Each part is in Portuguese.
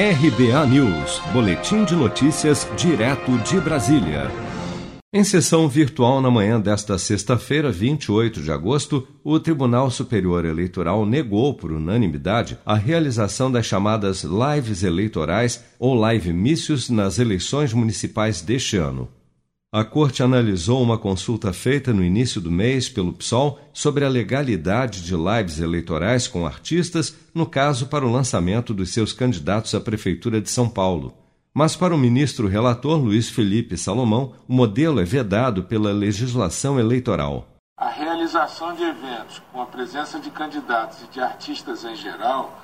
RBA News, Boletim de Notícias, direto de Brasília. Em sessão virtual na manhã desta sexta-feira, 28 de agosto, o Tribunal Superior Eleitoral negou, por unanimidade, a realização das chamadas lives eleitorais ou live mícios nas eleições municipais deste ano. A Corte analisou uma consulta feita no início do mês pelo PSOL sobre a legalidade de lives eleitorais com artistas, no caso para o lançamento dos seus candidatos à Prefeitura de São Paulo. Mas para o ministro relator Luiz Felipe Salomão, o modelo é vedado pela legislação eleitoral. A realização de eventos com a presença de candidatos e de artistas em geral,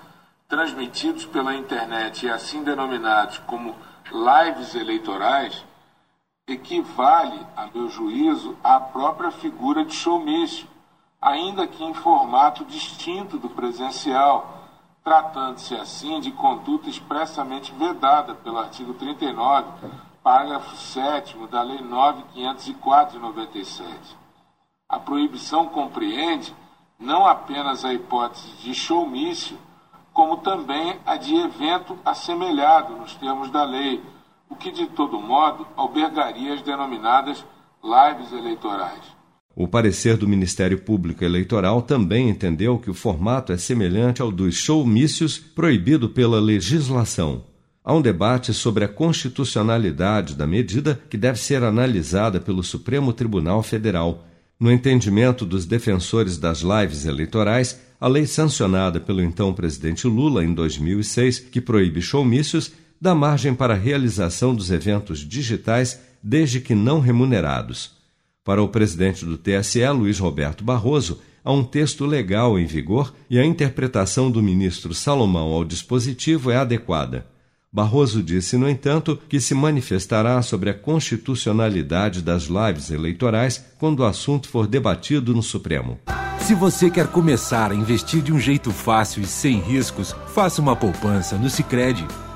transmitidos pela internet e assim denominados como lives eleitorais, equivale, a meu juízo, à própria figura de showmício, ainda que em formato distinto do presencial, tratando-se assim de conduta expressamente vedada pelo artigo 39, parágrafo 7 da Lei 9.504 de 97. A proibição compreende não apenas a hipótese de showmício, como também a de evento assemelhado nos termos da lei, o que de todo modo albergaria as denominadas lives eleitorais. O parecer do Ministério Público Eleitoral também entendeu que o formato é semelhante ao dos showmícios proibido pela legislação. Há um debate sobre a constitucionalidade da medida que deve ser analisada pelo Supremo Tribunal Federal. No entendimento dos defensores das lives eleitorais, a lei sancionada pelo então presidente Lula em 2006, que proíbe showmícios, dá margem para a realização dos eventos digitais, desde que não remunerados. Para o presidente do TSE, Luiz Roberto Barroso, há um texto legal em vigor e a interpretação do ministro Salomão ao dispositivo é adequada. Barroso disse, no entanto, que se manifestará sobre a constitucionalidade das lives eleitorais quando o assunto for debatido no Supremo. Se você quer começar a investir de um jeito fácil e sem riscos, faça uma poupança no Sicredi.